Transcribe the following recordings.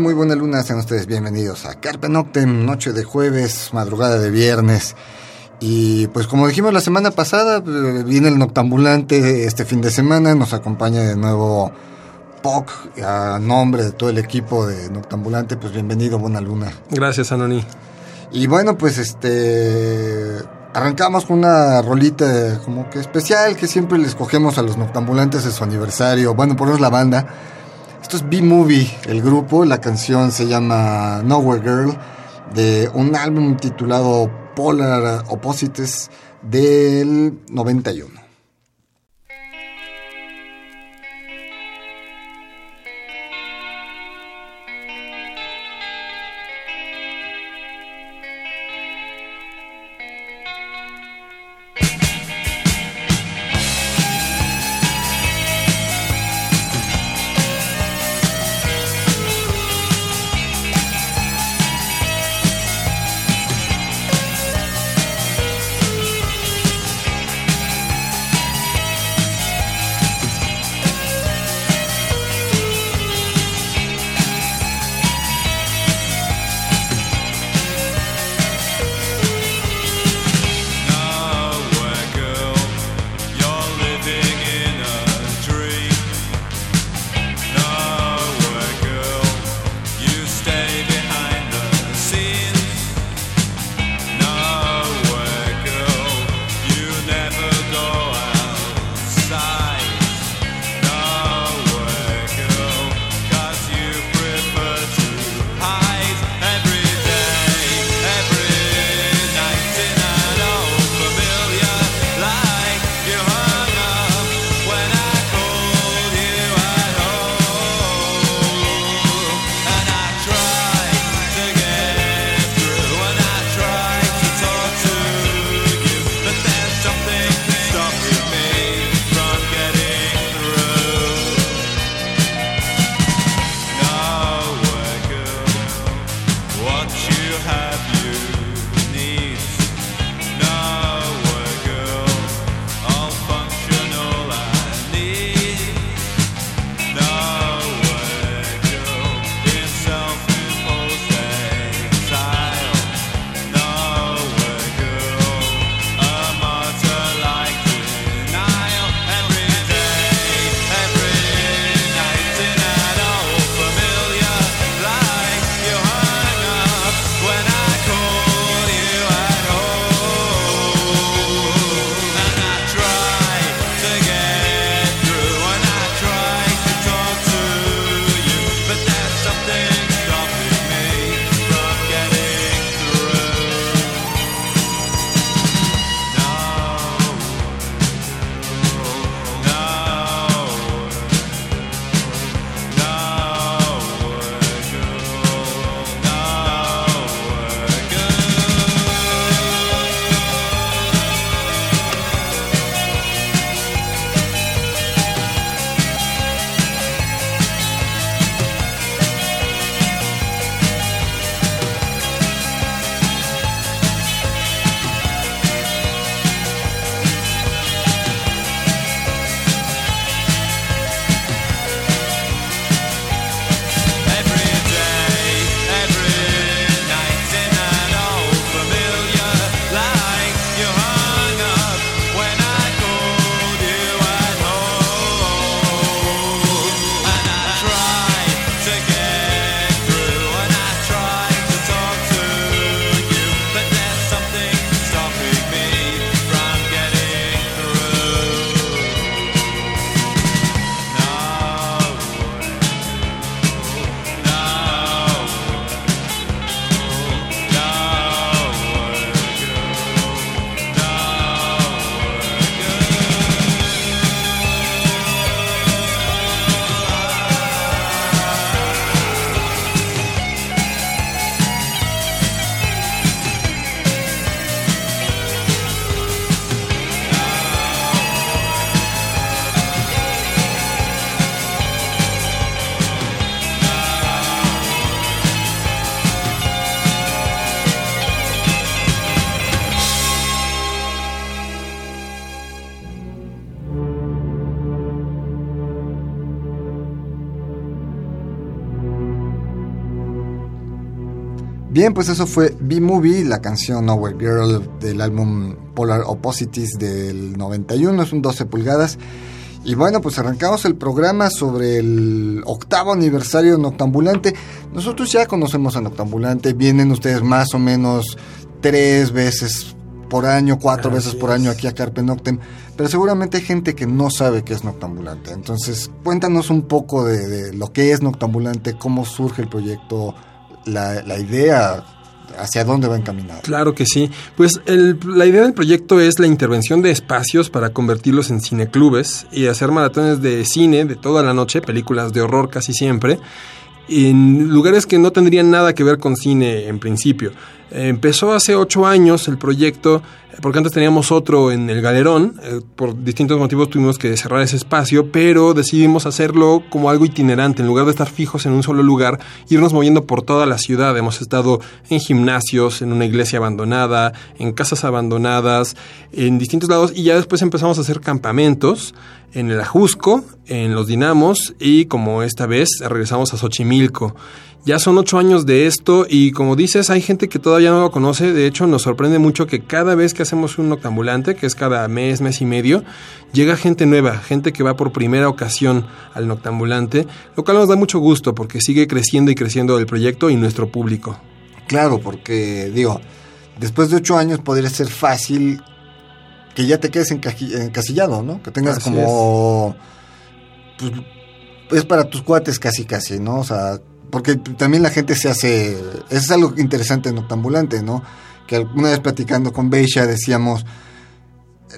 Tal? Muy buena luna, sean ustedes bienvenidos a Carpe Noctem, noche de jueves, madrugada de viernes. Y pues como dijimos la semana pasada, eh, viene el noctambulante este fin de semana, nos acompaña de nuevo POC, a nombre de todo el equipo de Noctambulante, pues bienvenido, buena luna. Gracias, Anoni. Y bueno, pues este arrancamos con una rolita como que especial que siempre les cogemos a los noctambulantes de su aniversario. Bueno, por eso es la banda. Esto es B-Movie, el grupo. La canción se llama Nowhere Girl, de un álbum titulado Polar Opposites del 91. Bien, pues eso fue B-Movie, la canción Nowhere Girl del álbum Polar Opposites del 91, es un 12 pulgadas. Y bueno, pues arrancamos el programa sobre el octavo aniversario de Noctambulante. Nosotros ya conocemos a Noctambulante, vienen ustedes más o menos tres veces por año, cuatro veces por año aquí a Carpe Noctem, pero seguramente hay gente que no sabe qué es Noctambulante. Entonces, cuéntanos un poco de, de lo que es Noctambulante, cómo surge el proyecto, la, idea hacia dónde va encaminado. Claro que sí. Pues la idea del proyecto es la intervención de espacios para convertirlos en cineclubes y hacer maratones de cine de toda la noche, películas de horror casi siempre, en lugares que no tendrían nada que ver con cine en principio. Empezó hace ocho años el proyecto, porque antes teníamos otro en el Galerón, eh, por distintos motivos tuvimos que cerrar ese espacio, pero decidimos hacerlo como algo itinerante, en lugar de estar fijos en un solo lugar, irnos moviendo por toda la ciudad. Hemos estado en gimnasios, en una iglesia abandonada, en casas abandonadas, en distintos lados, y ya después empezamos a hacer campamentos en el Ajusco, en los Dinamos, y como esta vez regresamos a Xochimilco. Ya son ocho años de esto y como dices, hay gente que todavía no lo conoce. De hecho, nos sorprende mucho que cada vez que hacemos un noctambulante, que es cada mes, mes y medio, llega gente nueva, gente que va por primera ocasión al noctambulante, lo cual nos da mucho gusto porque sigue creciendo y creciendo el proyecto y nuestro público. Claro, porque digo, después de ocho años podría ser fácil que ya te quedes encasillado, ¿no? Que tengas Así como... Pues, es para tus cuates casi casi, ¿no? O sea, porque también la gente se hace, eso es algo interesante en Noctambulante, ¿no? Que alguna vez platicando con Beisha decíamos,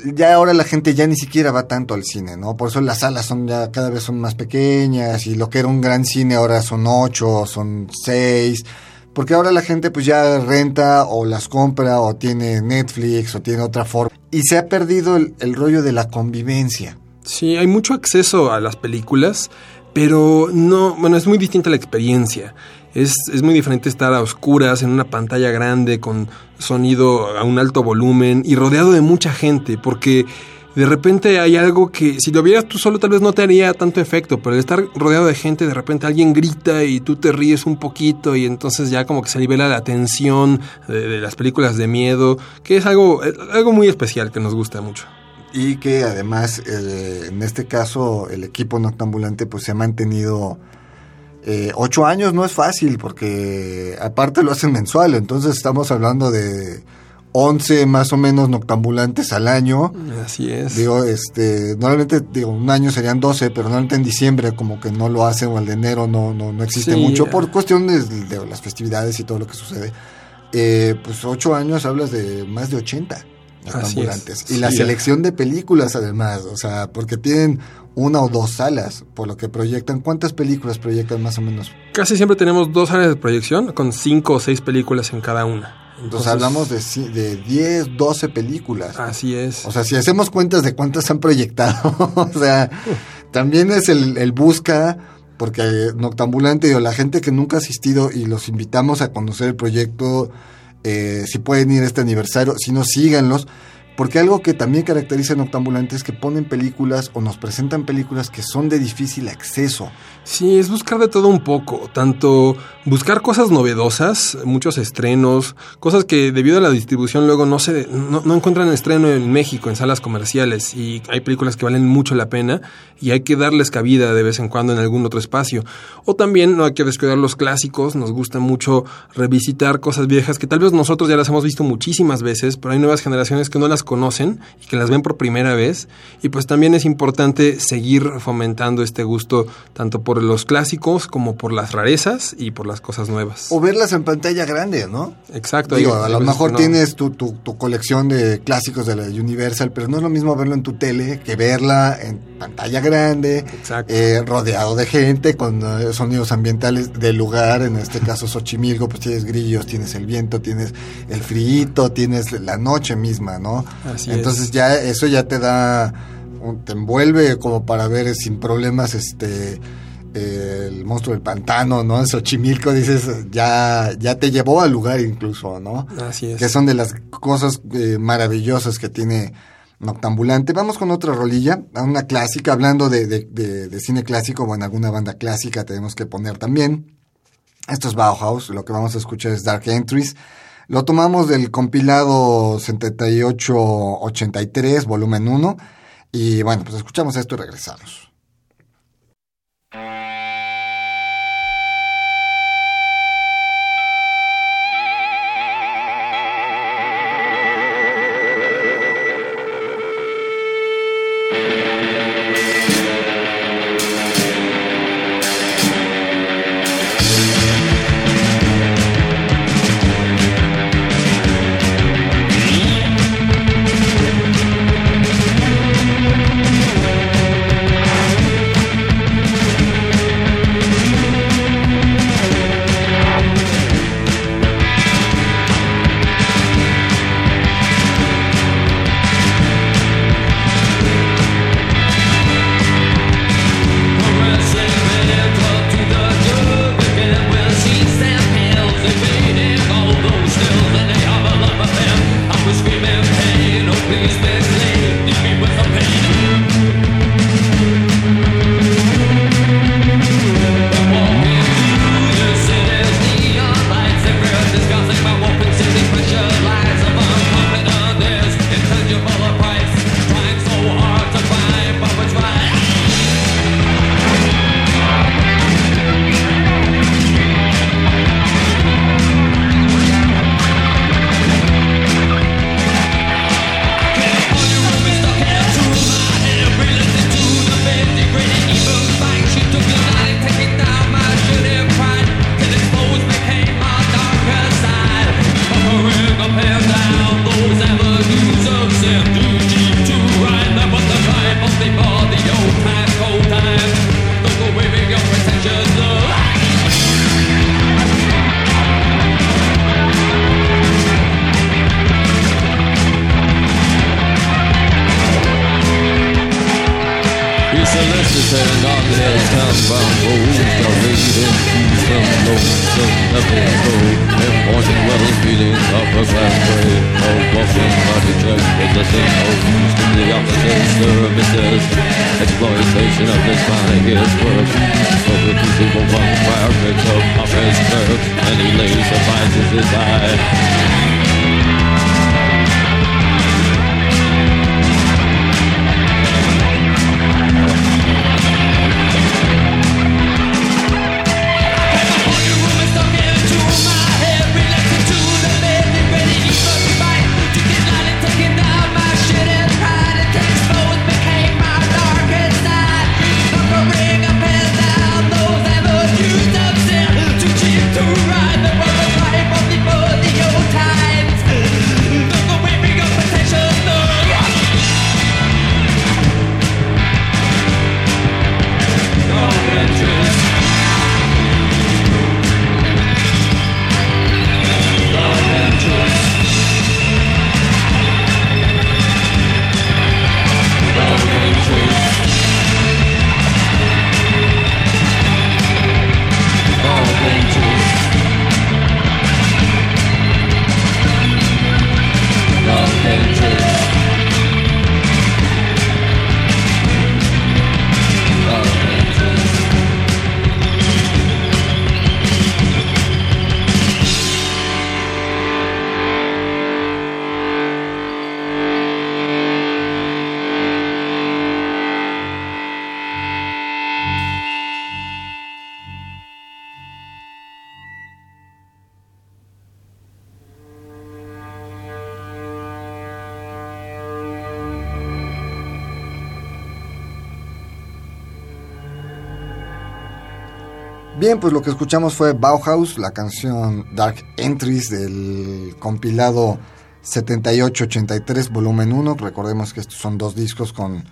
ya ahora la gente ya ni siquiera va tanto al cine, ¿no? Por eso las salas son ya cada vez son más pequeñas y lo que era un gran cine ahora son ocho, son seis, porque ahora la gente pues ya renta o las compra o tiene Netflix o tiene otra forma y se ha perdido el rollo de la convivencia. Sí, hay mucho acceso a las películas, pero no, bueno, es muy distinta la experiencia. Es, es, muy diferente estar a oscuras en una pantalla grande con sonido a un alto volumen y rodeado de mucha gente, porque de repente hay algo que si lo vieras tú solo tal vez no te haría tanto efecto, pero el estar rodeado de gente, de repente alguien grita y tú te ríes un poquito y entonces ya como que se libera la tensión de, de las películas de miedo, que es algo, algo muy especial que nos gusta mucho y que además eh, en este caso el equipo noctambulante pues se ha mantenido eh, ocho años. No es fácil porque aparte lo hacen mensual. Entonces estamos hablando de 11 más o menos noctambulantes al año. Así es. Digo este normalmente digo un año serían 12 pero normalmente en diciembre como que no lo hacen o el de enero no no, no existe sí, mucho por cuestiones de, de, las festividades y todo lo que sucede. Eh, pues ocho años hablas de más de 80 ambulantes. Y la sí, selección de películas además, o sea, porque tienen una o dos salas, por lo que proyectan. ¿Cuántas películas proyectan más o menos? Casi siempre tenemos dos áreas de proyección con cinco o seis películas en cada una. Entonces, hablamos de, de 10, 12 películas. Así es. O sea, si hacemos cuentas de cuántas han proyectado, o sea, también es el, el busca porque Noctambulante o la gente que nunca ha asistido y los invitamos a conocer el proyecto eh, si pueden ir a este aniversario, si no, síganlos. Porque algo que también caracteriza a Noctambulante es que ponen películas o nos presentan películas que son de difícil acceso. Sí, es buscar de todo un poco, tanto buscar cosas novedosas, muchos estrenos, cosas que debido a la distribución luego no se no, no, encuentran estreno en México en salas comerciales y hay películas que valen mucho la pena y hay que darles cabida de vez en cuando en algún otro espacio. O también no hay que descuidar los clásicos, nos gusta mucho revisitar cosas viejas que tal vez nosotros ya las hemos visto muchísimas veces, pero hay nuevas generaciones que no las conocen y que las ven por primera vez y pues también es importante seguir fomentando este gusto tanto por los clásicos como por las rarezas y por las cosas nuevas. O verlas en pantalla grande, ¿no? Exacto. Digo, a lo mejor no. tienes tu, tu, tu, colección de clásicos de la Universal, pero no es lo mismo verlo en tu tele que verla en pantalla grande, eh, rodeado de gente, con uh, sonidos ambientales del lugar, en este caso Xochimilco, pues tienes grillos, tienes el viento, tienes el frío, tienes la noche misma, ¿no? Así Entonces es. ya eso ya te da, te envuelve como para ver sin problemas este el monstruo del pantano, ¿no? En Xochimilco, dices, ya, ya te llevó al lugar incluso, ¿no? Así es. Que son de las cosas eh, maravillosas que tiene Noctambulante. Vamos con otra rolilla, una clásica, hablando de, de, de, de cine clásico, bueno, alguna banda clásica tenemos que poner también. Esto es Bauhaus, lo que vamos a escuchar es Dark Entries. Lo tomamos del compilado 7883, volumen 1. Y bueno, pues escuchamos esto y regresamos. Nation of his highest work. But two people see the one fire of curve, and he lays the finds his eye. Bien, pues lo que escuchamos fue Bauhaus, la canción Dark Entries del compilado 7883 volumen 1. Recordemos que estos son dos discos con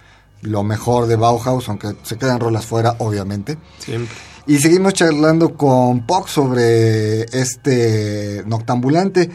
lo mejor de Bauhaus, aunque se quedan rolas fuera, obviamente. Siempre. Y seguimos charlando con Poc sobre este noctambulante.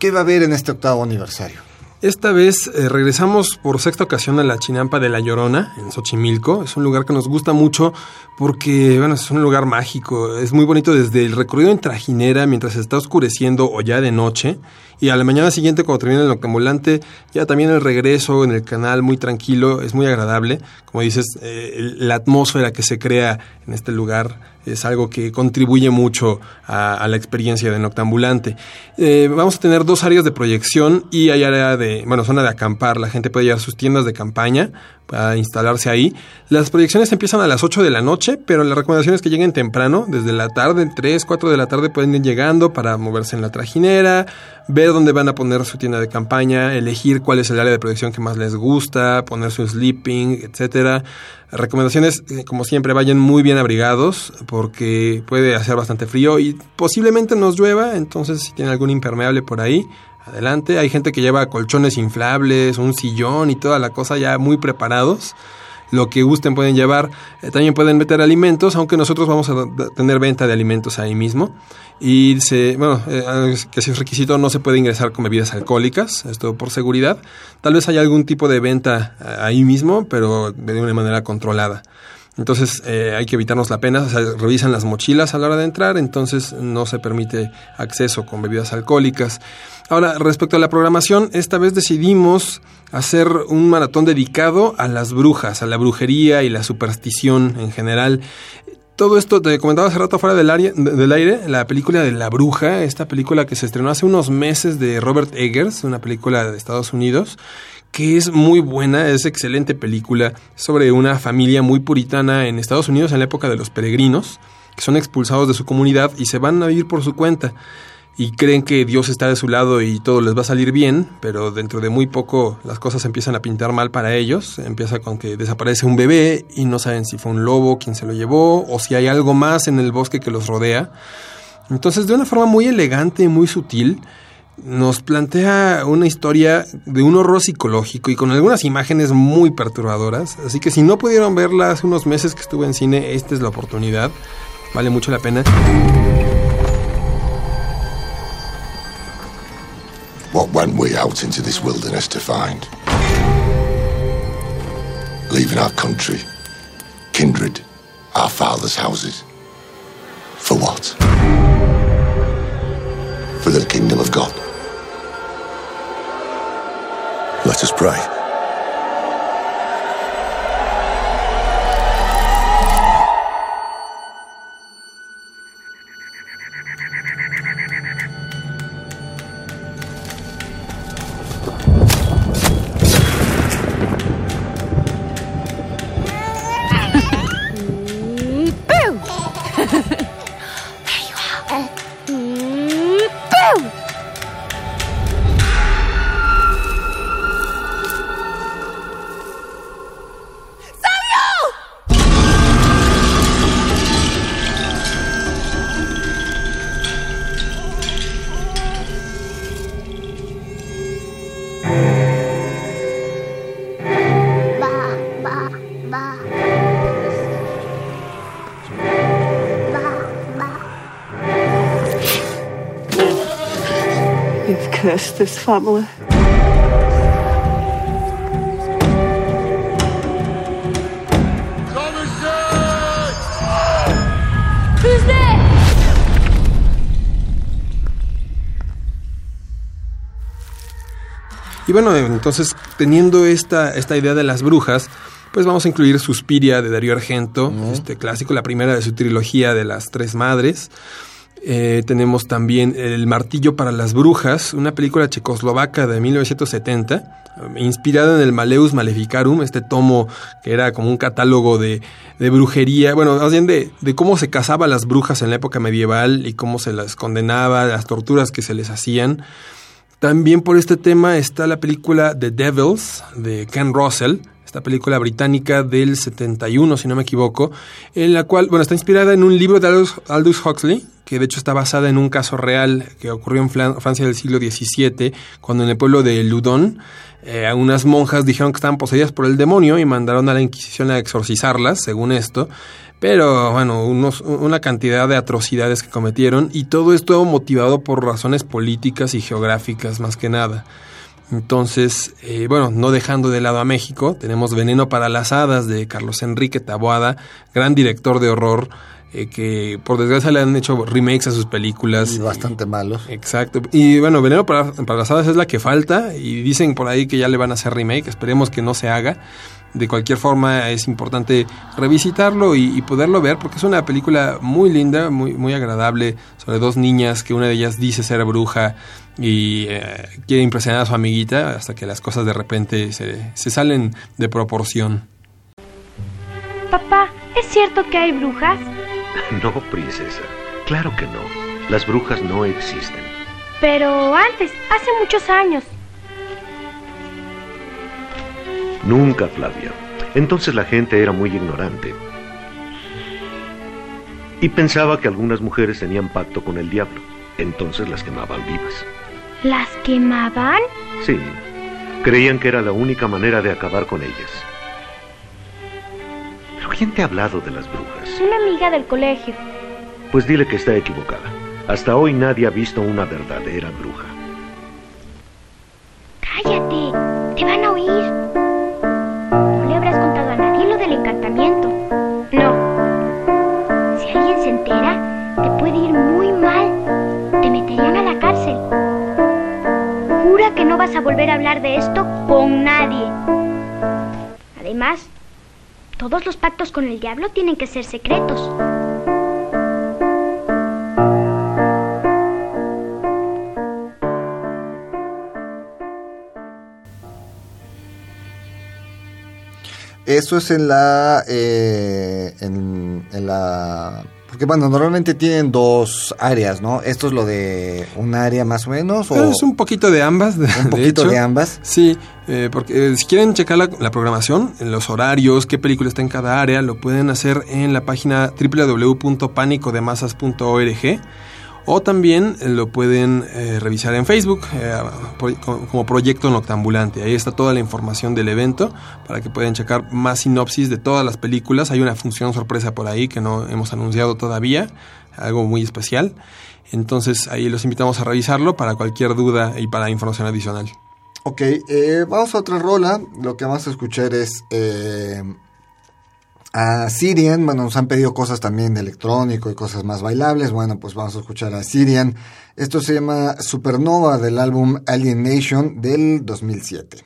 ¿Qué va a haber en este octavo aniversario? Esta vez eh, regresamos por sexta ocasión a la Chinampa de La Llorona, en Xochimilco. Es un lugar que nos gusta mucho porque, bueno, es un lugar mágico. Es muy bonito desde el recorrido en trajinera mientras está oscureciendo o ya de noche. Y a la mañana siguiente, cuando termina el noctambulante, ya también el regreso en el canal muy tranquilo, es muy agradable. Como dices, eh, la atmósfera que se crea en este lugar es algo que contribuye mucho a, la experiencia de noctambulante. Eh, vamos a tener dos áreas de proyección y hay área de, bueno, zona de acampar. La gente puede llevar sus tiendas de campaña para instalarse ahí. Las proyecciones empiezan a las 8 de la noche, pero la recomendación es que lleguen temprano, desde la tarde, 3, 4 de la tarde pueden ir llegando para moverse en la trajinera, ver dónde van a poner su tienda de campaña, elegir cuál es el área de proyección que más les gusta, poner su sleeping, etcétera. Recomendaciones, eh, como siempre, vayan muy bien abrigados porque puede hacer bastante frío y posiblemente nos llueva, entonces si tienen algún impermeable por ahí, adelante. Hay gente que lleva colchones inflables, un sillón y toda la cosa ya muy preparados. Lo que gusten pueden llevar. Eh, también pueden meter alimentos, aunque nosotros vamos a tener venta de alimentos ahí mismo. Y se, bueno, eh, que si es requisito no se puede ingresar con bebidas alcohólicas, esto por seguridad. Tal vez haya algún tipo de venta eh, ahí mismo, pero de una manera controlada. Entonces eh, hay que evitarnos la pena, o sea, revisan las mochilas a la hora de entrar, entonces no se permite acceso con bebidas alcohólicas. Ahora, respecto a la programación, esta vez decidimos hacer un maratón dedicado a las brujas, a la brujería y la superstición en general. Todo esto, te comentaba hace rato fuera del, del aire, la película de La Bruja, esta película que se estrenó hace unos meses de Robert Eggers, una película de Estados Unidos, que es muy buena, es excelente película sobre una familia muy puritana en Estados Unidos en la época de los peregrinos, que son expulsados de su comunidad y se van a vivir por su cuenta y creen que Dios está de su lado y todo les va a salir bien, pero dentro de muy poco las cosas empiezan a pintar mal para ellos. Empieza con que desaparece un bebé y no saben si fue un lobo quien se lo llevó o si hay algo más en el bosque que los rodea. Entonces, de una forma muy elegante y muy sutil, nos plantea una historia de un horror psicológico y con algunas imágenes muy perturbadoras. Así que si no pudieron verla hace unos meses que estuve en cine, esta es la oportunidad. Vale mucho la pena. What went we out into this wilderness to find? Leaving our country, kindred, our fathers' houses. For what? For the kingdom of God. Let us pray. This family. Y bueno, entonces teniendo esta, esta idea de las brujas, pues vamos a incluir Suspiria de Darío Argento, este clásico, la primera de su trilogía de las tres madres. Eh, tenemos también El martillo para las brujas, una película checoslovaca de 1970, inspirada en el Maleus Maleficarum, este tomo que era como un catálogo de, brujería, bueno, más bien de, de, cómo se cazaba a las brujas en la época medieval y cómo se las condenaba, las torturas que se les hacían. También por este tema está la película The Devils de Ken Russell, esta película británica del 71, si no me equivoco, en la cual, bueno, está inspirada en un libro de Aldous Huxley, que de hecho está basada en un caso real que ocurrió en Francia del siglo XVII, cuando en el pueblo de Ludon, eh, unas monjas dijeron que estaban poseídas por el demonio y mandaron a la Inquisición a exorcizarlas, según esto. Pero bueno, unos, una cantidad de atrocidades que cometieron y todo esto motivado por razones políticas y geográficas más que nada. Entonces, eh, bueno, no dejando de lado a México, tenemos Veneno para las Hadas de Carlos Enrique Taboada, gran director de horror, eh, que por desgracia le han hecho remakes a sus películas. Y bastante malos. Exacto. Y bueno, Veneno para, para las Hadas es la que falta y dicen por ahí que ya le van a hacer remake, esperemos que no se haga de cualquier forma es importante revisitarlo y, poderlo ver porque es una película muy linda, muy, muy agradable sobre dos niñas que una de ellas dice ser bruja y eh, quiere impresionar a su amiguita hasta que las cosas de repente se, se salen de proporción. Papá, ¿es cierto que hay brujas? No, princesa. Claro que no. Las brujas no existen. Pero antes, hace muchos años. Nunca, Flavia. Entonces la gente era muy ignorante. Y pensaba que algunas mujeres tenían pacto con el diablo. Entonces las quemaban vivas. ¿Las quemaban? Sí. Creían que era la única manera de acabar con ellas. ¿Pero quién te ha hablado de las brujas? Una amiga del colegio. Pues dile que está equivocada. Hasta hoy nadie ha visto una verdadera bruja. Cállate, te van a oír. Vas a volver a hablar de esto con nadie. Además, todos los pactos con el diablo tienen que ser secretos. Eso es en la, eh, en, la, porque bueno, normalmente tienen dos áreas, ¿no? Esto es lo de un área más o menos. ¿o? Es un poquito de ambas. De, un poquito de, ambas. Sí, eh, porque eh, si quieren checar la, la, programación, los horarios, qué película está en cada área, lo pueden hacer en la página www.panicodemasas.org o también eh, lo pueden eh, revisar en Facebook eh, como Proyecto Noctambulante. Ahí está toda la información del evento para que puedan checar más sinopsis de todas las películas. Hay una función sorpresa por ahí que no hemos anunciado todavía, algo muy especial. Entonces ahí los invitamos a revisarlo para cualquier duda y para información adicional. Ok, vamos a otra rola. Lo que vamos a escuchar es a Sirian, bueno, nos han pedido cosas también de electrónico y cosas más bailables. Bueno, pues vamos a escuchar a Sirian. Esto se llama Supernova del álbum Alien Nation del 2007.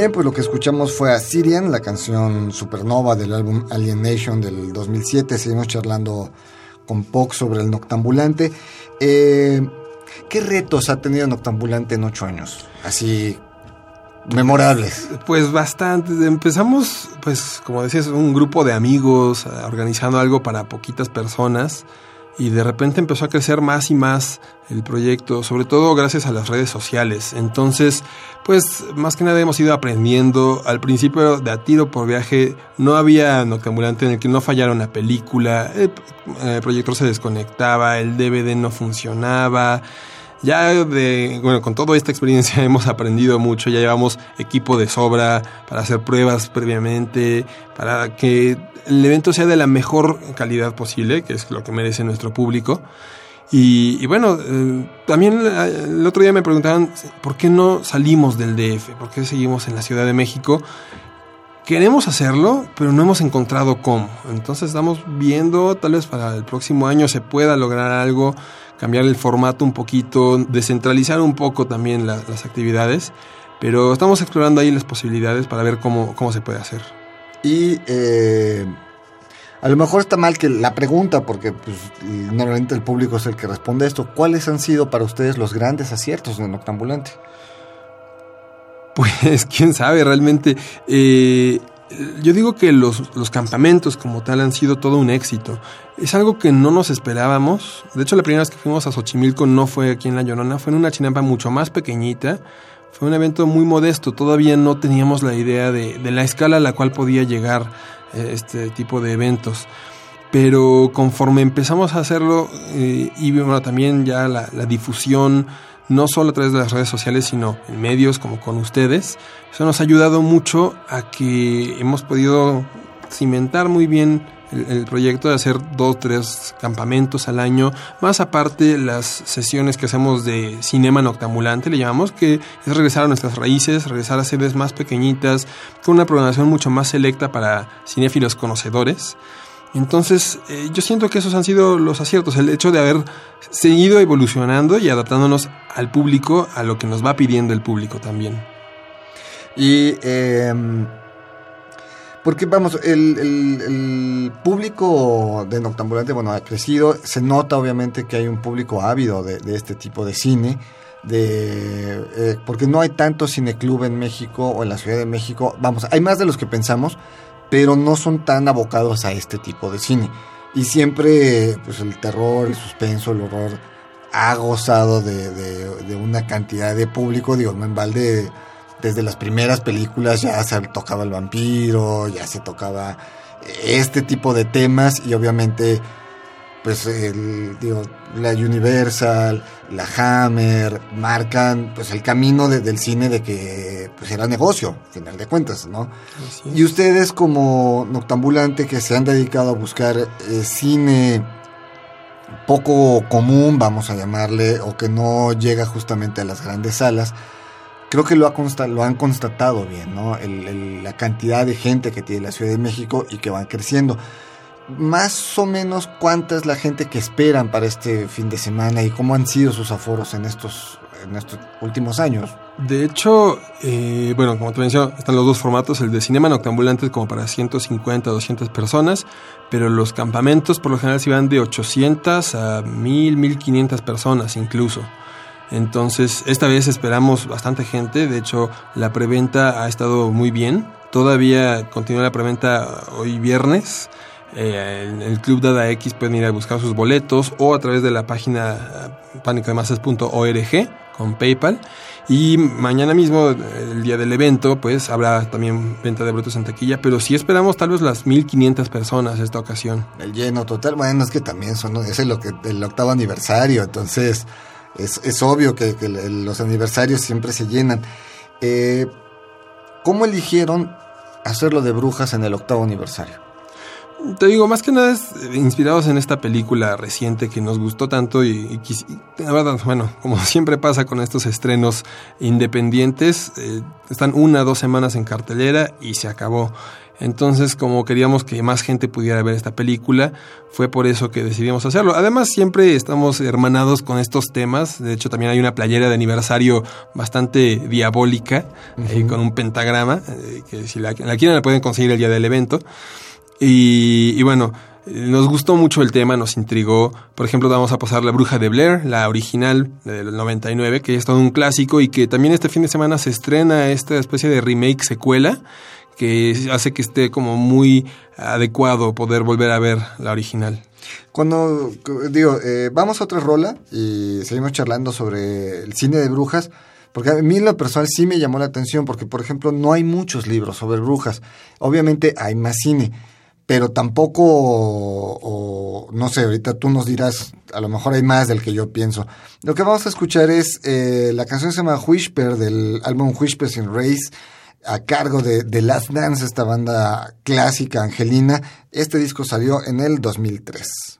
Bien, pues lo que escuchamos fue a Sirian, la canción Supernova del álbum Alienation del 2007. Seguimos charlando con Pox sobre el Noctambulante. Eh, ¿Qué retos ha tenido Noctambulante en ocho años? Así, memorables. Pues bastante. Empezamos, pues como decías, un grupo de amigos organizando algo para poquitas personas y de repente empezó a crecer más y más el proyecto, sobre todo gracias a las redes sociales. Entonces, pues más que nada hemos ido aprendiendo. Al principio de a tiro por viaje no había noctambulante en el que no fallara una película, el, el proyector se desconectaba, el DVD no funcionaba. Ya de, bueno, con toda esta experiencia hemos aprendido mucho, ya llevamos equipo de sobra para hacer pruebas previamente, para que el evento sea de la mejor calidad posible, que es lo que merece nuestro público. Y, bueno, eh, también eh, el otro día me preguntaban por qué no salimos del DF, por qué seguimos en la Ciudad de México. Queremos hacerlo, pero no hemos encontrado cómo. Entonces estamos viendo, tal vez para el próximo año se pueda lograr algo, cambiar el formato un poquito, descentralizar un poco también la, las actividades, pero estamos explorando ahí las posibilidades para ver cómo, cómo se puede hacer. Y eh, a lo mejor está mal que la pregunta, porque pues, normalmente el público es el que responde esto. ¿Cuáles han sido para ustedes los grandes aciertos de Noctambulante? Pues quién sabe, realmente. Eh, yo digo que los, los, campamentos como tal han sido todo un éxito. Es algo que no nos esperábamos. De hecho, la primera vez que fuimos a Xochimilco no fue aquí en La Llorona, fue en una chinampa mucho más pequeñita. Fue un evento muy modesto, todavía no teníamos la idea de, de la escala a la cual podía llegar eh, este tipo de eventos. Pero conforme empezamos a hacerlo eh, y bueno, también ya la, la difusión, no solo a través de las redes sociales, sino en medios como con ustedes, eso nos ha ayudado mucho a que hemos podido cimentar muy bien el, proyecto de hacer dos, tres campamentos al año, más aparte las sesiones que hacemos de cinema noctambulante, le llamamos, que es regresar a nuestras raíces, regresar a sedes más pequeñitas, con una programación mucho más selecta para cinéfilos conocedores. Entonces, eh, yo siento que esos han sido los aciertos, el hecho de haber seguido evolucionando y adaptándonos al público, a lo que nos va pidiendo el público también. Y eh, porque vamos, el, público de Noctambulante, bueno, ha crecido, se nota obviamente que hay un público ávido de, de este tipo de cine, de eh, porque no hay tanto cineclub en México o en la Ciudad de México, vamos, hay más de los que pensamos, pero no son tan abocados a este tipo de cine. Y siempre, pues el terror, el suspenso, el horror, ha gozado de, de, de una cantidad de público, digo, no en balde desde las primeras películas ya se tocaba el vampiro, ya se tocaba este tipo de temas y obviamente pues el, digo, la Universal, la Hammer marcan pues el camino de, del cine de que pues era negocio, al final de cuentas, ¿no? Y ustedes como noctambulante que se han dedicado a buscar eh, cine poco común, vamos a llamarle, o que no llega justamente a las grandes salas, creo que lo, ha consta lo han constatado bien, ¿no? El, el, la cantidad de gente que tiene la Ciudad de México y que van creciendo. Más o menos cuánta es la gente que esperan para este fin de semana y cómo han sido sus aforos en estos, últimos años. De hecho, eh, bueno, como te mencioné, están los dos formatos, el de cinema noctambulante como para 150, 200 personas, pero los campamentos por lo general se van de 800 a 1000, 1500 personas incluso. Entonces, esta vez esperamos bastante gente. De hecho, la preventa ha estado muy bien. Todavía continúa la preventa hoy viernes. Eh, el Club Dada X pueden ir a buscar sus boletos o a través de la página panicodemasas.org con PayPal. Y mañana mismo, el día del evento, pues habrá también venta de boletos en taquilla, pero sí esperamos tal vez las 1500 personas esta ocasión. El lleno total, bueno, es que también son, es el, el octavo aniversario, entonces es, es obvio que, los aniversarios siempre se llenan. Eh, ¿Cómo eligieron hacerlo de brujas en el octavo aniversario? Te digo, más que nada es inspirados en esta película reciente que nos gustó tanto y, y, y la verdad, bueno, como siempre pasa con estos estrenos independientes, eh, están una, dos semanas en cartelera y se acabó. Entonces, como queríamos que más gente pudiera ver esta película, fue por eso que decidimos hacerlo. Además, siempre estamos hermanados con estos temas. De hecho, también hay una playera de aniversario bastante diabólica, eh, con un pentagrama, eh, que si la, la quieren la pueden conseguir el día del evento. Y, y bueno, nos gustó mucho el tema, nos intrigó. Por ejemplo, vamos a pasar La Bruja de Blair, la original del 99, que es todo un clásico y que también este fin de semana se estrena esta especie de remake secuela que hace que esté como muy adecuado poder volver a ver la original. Cuando, digo, eh, vamos a otra rola y seguimos charlando sobre el cine de brujas, porque a mí en lo personal sí me llamó la atención, porque por ejemplo no hay muchos libros sobre brujas. Obviamente hay más cine, pero tampoco, o, no sé, ahorita tú nos dirás, a lo mejor hay más del que yo pienso. Lo que vamos a escuchar es, eh, la canción se llama Whisper del álbum Whispers in Race a cargo de The Last Dance, esta banda clásica angelina. Este disco salió en el 2003.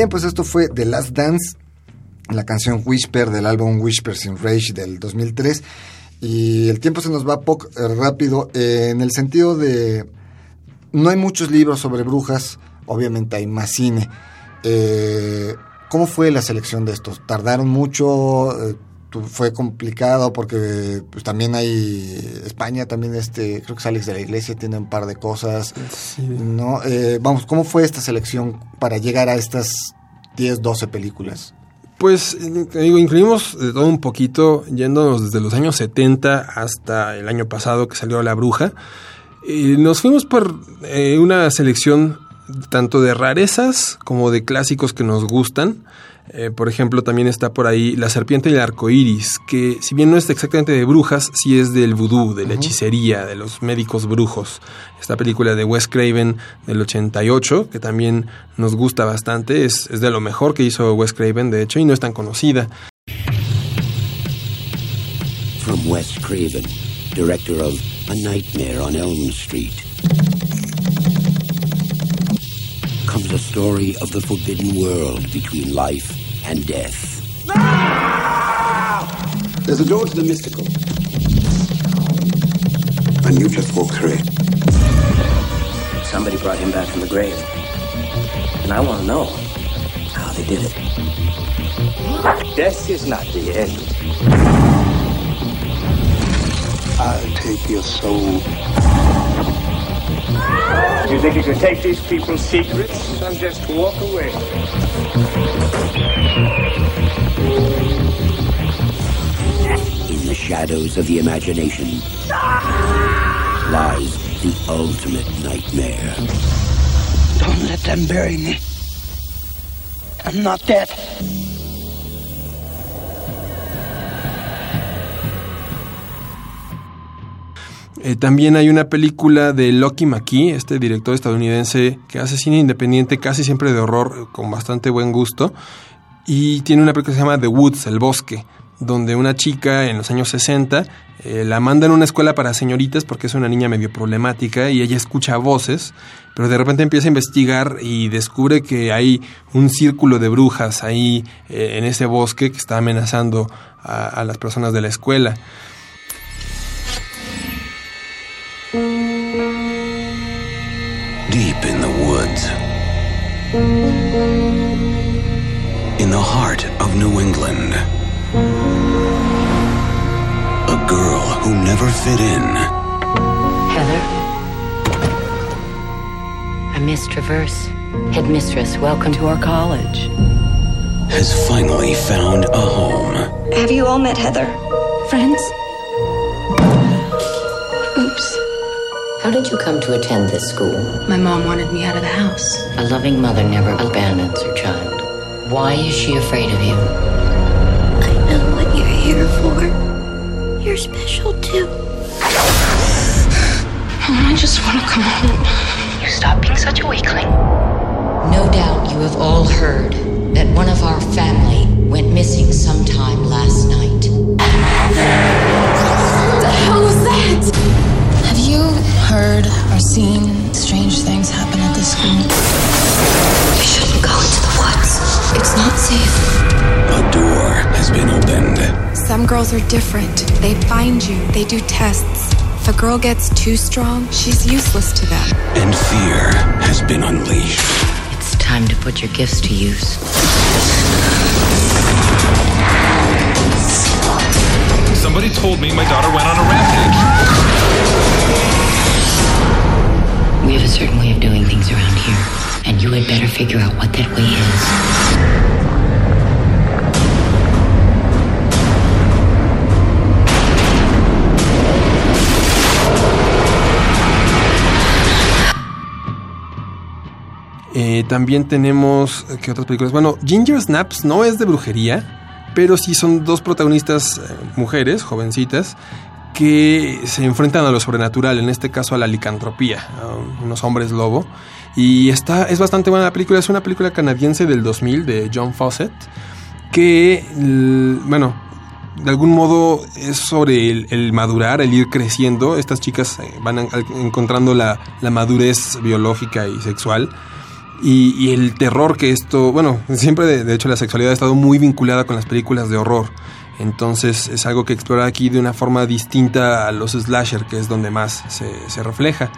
Bien, pues esto fue The Last Dance, la canción Whisper del álbum Whispers in Rage del 2003. Y el tiempo se nos va poco eh, rápido eh, en el sentido de... No hay muchos libros sobre brujas, obviamente hay más cine. Eh, ¿Cómo fue la selección de estos? ¿Tardaron mucho? ¿Fue complicado? Porque pues, también hay... España también, este creo que Alex de la Iglesia, tiene un par de cosas. ¿no? Eh, vamos, ¿cómo fue esta selección para llegar a estas 10, 12 películas? Pues, digo, incluimos de todo un poquito, yéndonos desde los años 70 hasta el año pasado que salió La Bruja. Y nos fuimos por eh, una selección tanto de rarezas como de clásicos que nos gustan. Eh, por ejemplo, también está por ahí La Serpiente y el Arco Iris, que si bien no es exactamente de brujas, sí es del vudú, de la hechicería, de los médicos brujos. Esta película de Wes Craven del 88, que también nos gusta bastante, es, es de lo mejor que hizo Wes Craven, de hecho, y no es tan conocida. From Wes Craven, director of A Nightmare on Elm Street, comes a story of the forbidden world between life and death. There's a door to the mystical. And you just walked through it. Somebody brought him back from the grave. And I want to know how they did it. Death is not the end. I'll take your soul. You think you can take these people's secrets and just walk away? In the shadows of the imagination lies the ultimate nightmare. Don't let them bury me. I'm not dead. Eh, también hay una película de Lucky McKee, este director estadounidense que hace cine independiente casi siempre de horror eh, con bastante buen gusto. Y tiene una película que se llama The Woods, El Bosque, donde una chica en los años 60 eh, la manda en una escuela para señoritas porque es una niña medio problemática y ella escucha voces, pero de repente empieza a investigar y descubre que hay un círculo de brujas ahí en ese bosque que está amenazando a, a las personas de la escuela. The. In the heart of New England. A girl who never fit in Heather? I'm Miss Traverse, headmistress. Welcome to our college. has finally found a home. Have you all met Heather? Friends? How did you come to attend this school? My mom wanted me out of the house. A loving mother never abandons her child. Why is she afraid of you? I know what you're here for. You're special too. Mom, I just want to come home. You stop being such a weakling. No doubt you have all heard that one of our family went missing sometime last night. What the hell was that? Have you heard or seen strange things happen at this school? We shouldn't go into the woods. It's not safe. A door has been opened. Some girls are different. They find you, they do tests. If a girl gets too strong, she's useless to them. And fear has been unleashed. It's time to put your gifts to use. Somebody told me my daughter went on a rampage. We have a certain way of doing things around here, and you had better figure out what that way is. Eh, también tenemos, eh, ¿qué otras películas? Bueno, Ginger Snaps no es de brujería, pero sí son dos protagonistas eh, mujeres, jovencitas, que se enfrentan a lo sobrenatural, en este caso a la licantropía, a unos hombres lobo. Y está, es bastante buena la película, es una película canadiense del 2000 de John Fawcett, que, bueno, de algún modo es sobre el, madurar, el ir creciendo. Estas chicas eh, van encontrando la, madurez biológica y sexual y, y el terror que esto, bueno, siempre de, de hecho la sexualidad ha estado muy vinculada con las películas de horror. Entonces es algo que explora aquí de una forma distinta a los slasher, que es donde más se, se refleja.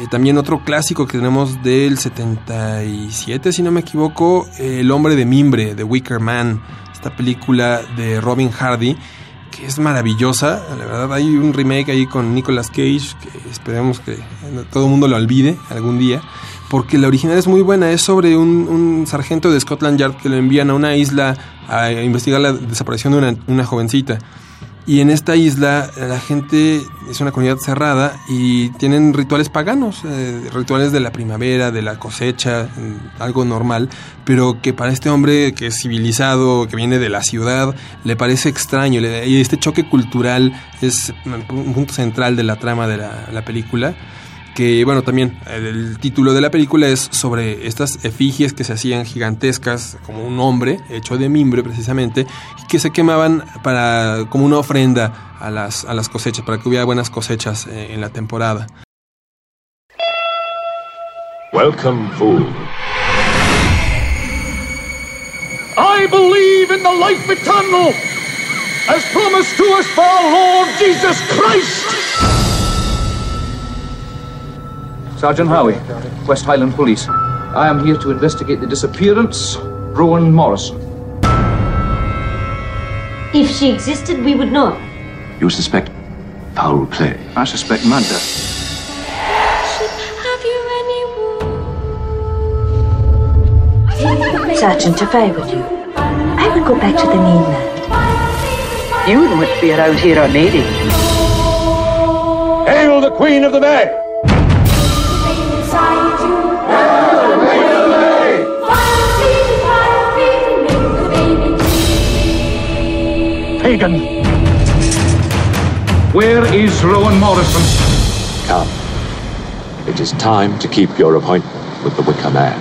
Eh, también otro clásico que tenemos del 77, si no me equivoco, El hombre de mimbre, de Wicker Man, esta película de Robin Hardy, que es maravillosa. La verdad, hay un remake ahí con Nicolas Cage, que esperemos que todo el mundo lo olvide algún día porque la original es muy buena. Es sobre un, sargento de Scotland Yard que lo envían a una isla a investigar la desaparición de una, jovencita. Y en esta isla la gente es una comunidad cerrada y tienen rituales paganos, eh, rituales de la primavera, de la cosecha, algo normal, pero que para este hombre que es civilizado, que viene de la ciudad, le parece extraño. Y este choque cultural es un punto central de la trama de la película que bueno, también el título de la película es sobre estas efigies que se hacían gigantescas, como un hombre hecho de mimbre precisamente, y que se quemaban para como una ofrenda a las, a las cosechas, para que hubiera buenas cosechas eh, en la temporada. Welcome, fool. I believe in the life eternal, as promised to us by our Lord Jesus Christ. Sergeant Howie, West Highland Police. I am here to investigate the disappearance Rowan Morrison. If she existed, we would know. You suspect foul play? I suspect murder. Have you any Sergeant, if I were you, I would go back to the mainland. You wouldn't want to be around here on lady. Hail the Queen of the May! Pagan. Where is Rowan Morrison? Come. It is time to keep your appointment with the Wicker Man.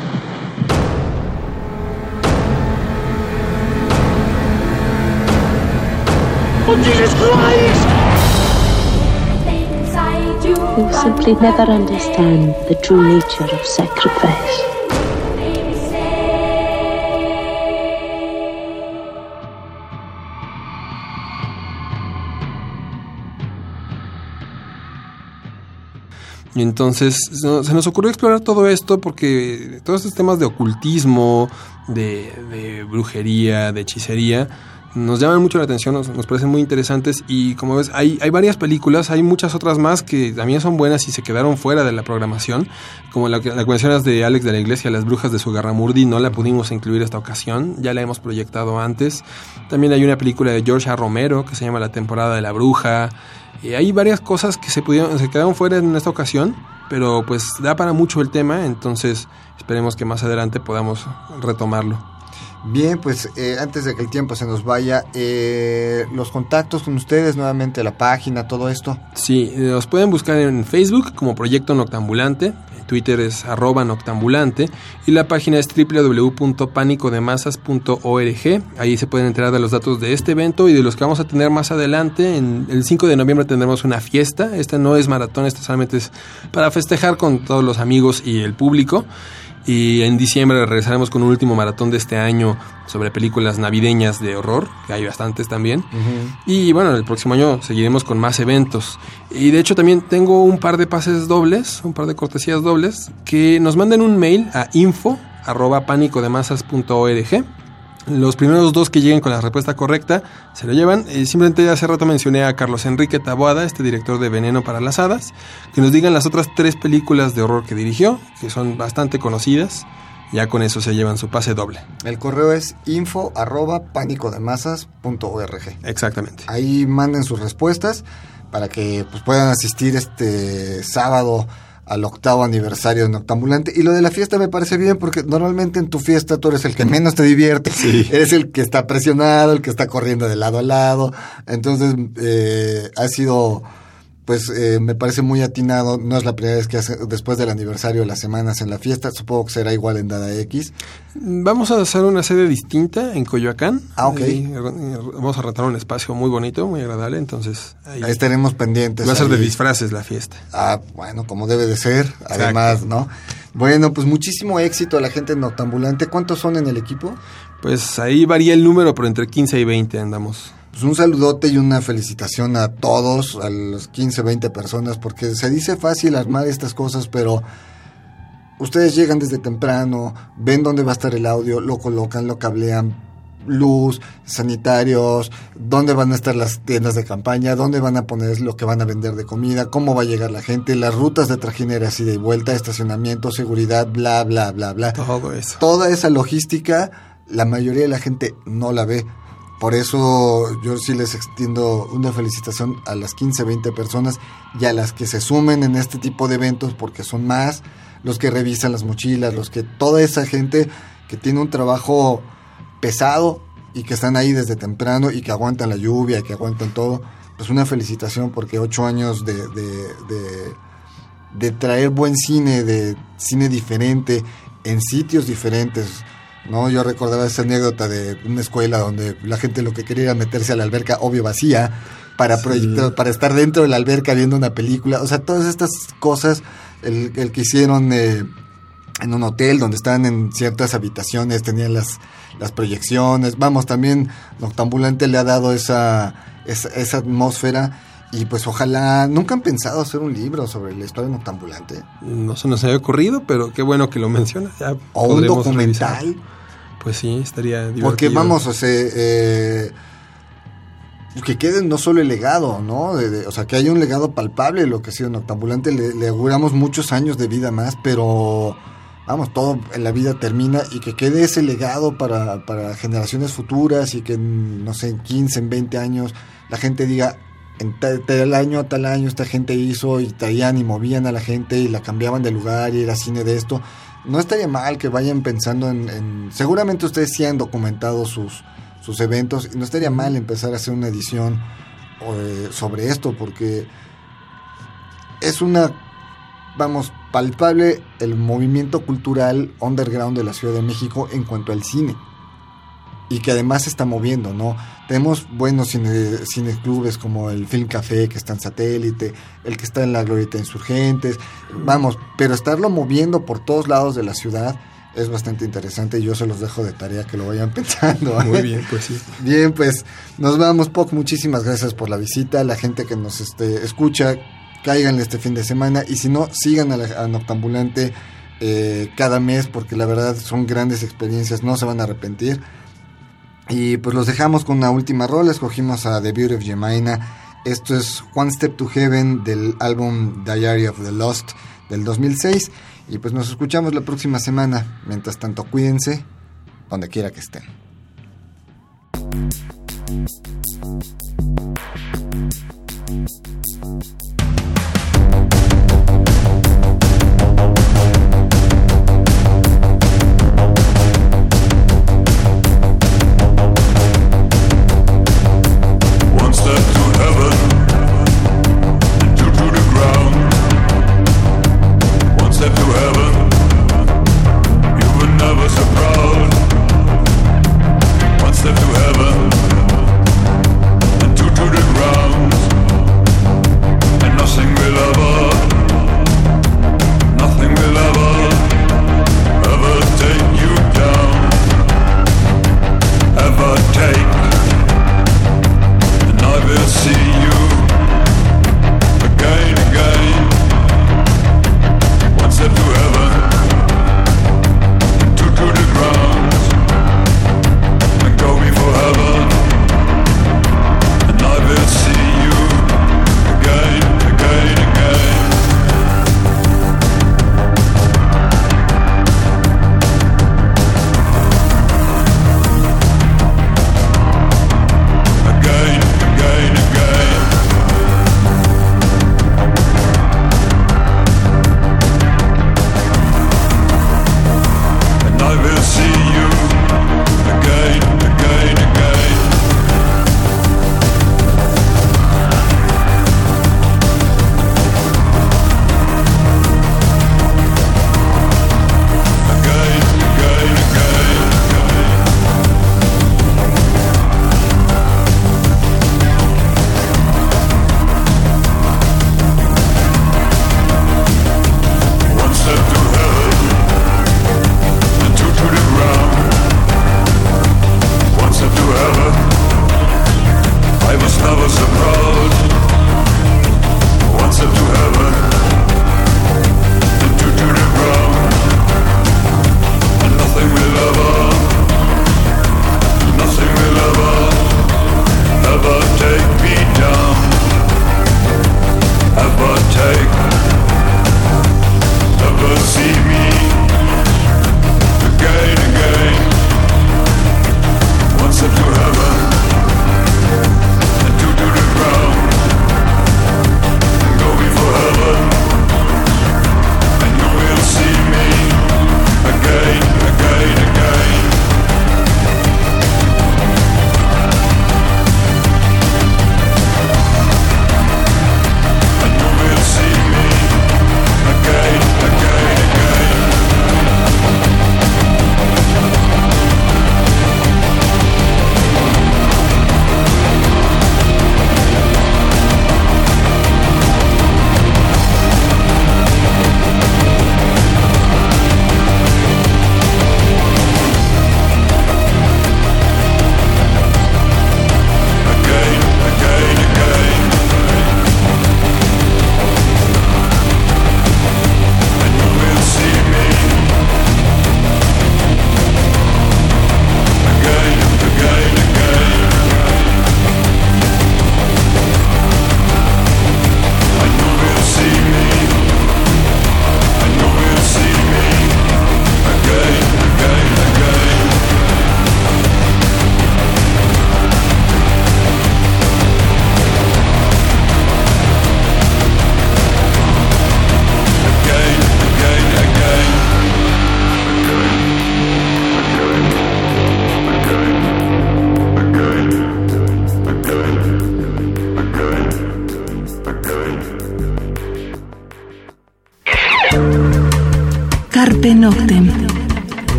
Oh, Jesus Christ! You will simply never understand the true nature of sacrifice. Y entonces se nos ocurrió explorar todo esto porque todos estos temas de ocultismo, de, de brujería, de hechicería, nos llaman mucho la atención, nos, nos, parecen muy interesantes y como ves, hay, hay varias películas, hay muchas otras más que también son buenas y se quedaron fuera de la programación, como la que, la que mencionas de Alex de la Iglesia, Las Brujas de Sugarramurdi, no la pudimos incluir esta ocasión, ya la hemos proyectado antes. También hay una película de George A. Romero que se llama La temporada de la bruja. Y hay varias cosas que se, pudieron, se quedaron fuera en esta ocasión, pero pues da para mucho el tema, entonces esperemos que más adelante podamos retomarlo. Bien, pues eh, antes de que el tiempo se nos vaya, eh, los contactos con ustedes, nuevamente la página, todo esto. Sí, los pueden buscar en Facebook como Proyecto Noctambulante, Twitter es arroba noctambulante y la página es www.panicodemasas.org. Ahí se pueden enterar de los datos de este evento y de los que vamos a tener más adelante. En el 5 de noviembre tendremos una fiesta. Esta no es maratón, esta solamente es para festejar con todos los amigos y el público. Y en diciembre regresaremos con un último maratón de este año sobre películas navideñas de horror, que hay bastantes también. Uh -huh. Y bueno, el próximo año seguiremos con más eventos. Y de hecho también tengo un par de pases dobles, un par de cortesías dobles, que nos manden un mail a info arroba. Los primeros dos que lleguen con la respuesta correcta se lo llevan. Eh, simplemente hace rato mencioné a Carlos Enrique Taboada, este director de Veneno para las Hadas, que nos digan las otras tres películas de horror que dirigió, que son bastante conocidas. Ya con eso se llevan su pase doble. El correo es info arroba. Exactamente. Ahí manden sus respuestas para que pues, puedan asistir este sábado al octavo aniversario de Noctambulante. Y lo de la fiesta me parece bien porque normalmente en tu fiesta tú eres el que menos te divierte. Sí. Eres el que está presionado, el que está corriendo de lado a lado. Entonces eh, ha sido pues eh, me parece muy atinado. No es la primera vez que hace, después del aniversario de las semanas en la fiesta. Supongo que será igual en Dada X. Vamos a hacer una sede distinta en Coyoacán. Ah, ok. Ahí, eh, vamos a rentar un espacio muy bonito, muy agradable. Entonces, ahí, ahí estaremos pendientes. Va a ser de disfraces la fiesta. Ah, bueno, como debe de ser. Exacto. Además, ¿no? Bueno, pues muchísimo éxito a la gente noctambulante. ¿Cuántos son en el equipo? Pues ahí varía el número, pero entre 15 y 20 andamos. Pues un saludote y una felicitación a todos, a las 15, 20 personas, porque se dice fácil armar estas cosas, pero ustedes llegan desde temprano, ven dónde va a estar el audio, lo colocan, lo cablean, luz, sanitarios, dónde van a estar las tiendas de campaña, dónde van a poner lo que van a vender de comida, cómo va a llegar la gente, las rutas de trajineras y de vuelta, estacionamiento, seguridad, bla, bla, bla, bla. Todo eso. Toda esa logística, la mayoría de la gente no la ve. Por eso yo sí les extiendo una felicitación a las 15, 20 personas y a las que se sumen en este tipo de eventos porque son más los que revisan las mochilas, los que toda esa gente que tiene un trabajo pesado y que están ahí desde temprano y que aguantan la lluvia que aguantan todo, pues una felicitación porque ocho años de, de traer buen cine, de cine diferente, en sitios diferentes, ¿no? Yo recordaba esa anécdota de una escuela donde la gente lo que quería era meterse a la alberca, obvio vacía, para, sí. para estar dentro de la alberca viendo una película. O sea, todas estas cosas, el, el que hicieron eh, en un hotel donde estaban en ciertas habitaciones, tenían las, las proyecciones. Vamos, también Noctambulante le ha dado esa, esa, esa atmósfera. Y pues ojalá, ¿nunca han pensado hacer un libro sobre la historia noctambulante? No se nos había ocurrido, pero qué bueno que lo mencionas. Ya o un documental. Revisar. Pues sí, estaría divertido. Porque vamos, o sea, eh, que quede no solo el legado, ¿no? De, de, o sea, que haya un legado palpable lo que ha sido Noctambulante. Le, le auguramos muchos años de vida más, pero vamos, todo en la vida termina y que quede ese legado para, para generaciones futuras y que, no sé, en 15, en 20 años la gente diga, en tal, tal, año a tal año esta gente hizo y traían y movían a la gente y la cambiaban de lugar y era cine de esto. No estaría mal que vayan pensando en... en seguramente ustedes sí han documentado sus, sus eventos y no estaría mal empezar a hacer una edición eh, sobre esto porque es una, vamos, palpable el movimiento cultural underground de la Ciudad de México en cuanto al cine y que además se está moviendo, ¿no? Tenemos buenos cine, cineclubes como el Film Café que está en satélite, el que está en la Glorieta Insurgentes, vamos, pero estarlo moviendo por todos lados de la ciudad es bastante interesante y yo se los dejo de tarea que lo vayan pensando. ¿eh? Muy bien, pues sí. Bien, pues nos vamos, Poc, muchísimas gracias por la visita, la gente que nos este, escucha, cáiganle este fin de semana y si no, sigan a, la, a Noctambulante eh, cada mes porque la verdad son grandes experiencias, no se van a arrepentir. Y pues los dejamos con una última rola. Escogimos a The Beauty of Jemina. Esto es One Step to Heaven del álbum Diary of the Lost del 2006. Y pues nos escuchamos la próxima semana. Mientras tanto, cuídense donde quiera que estén.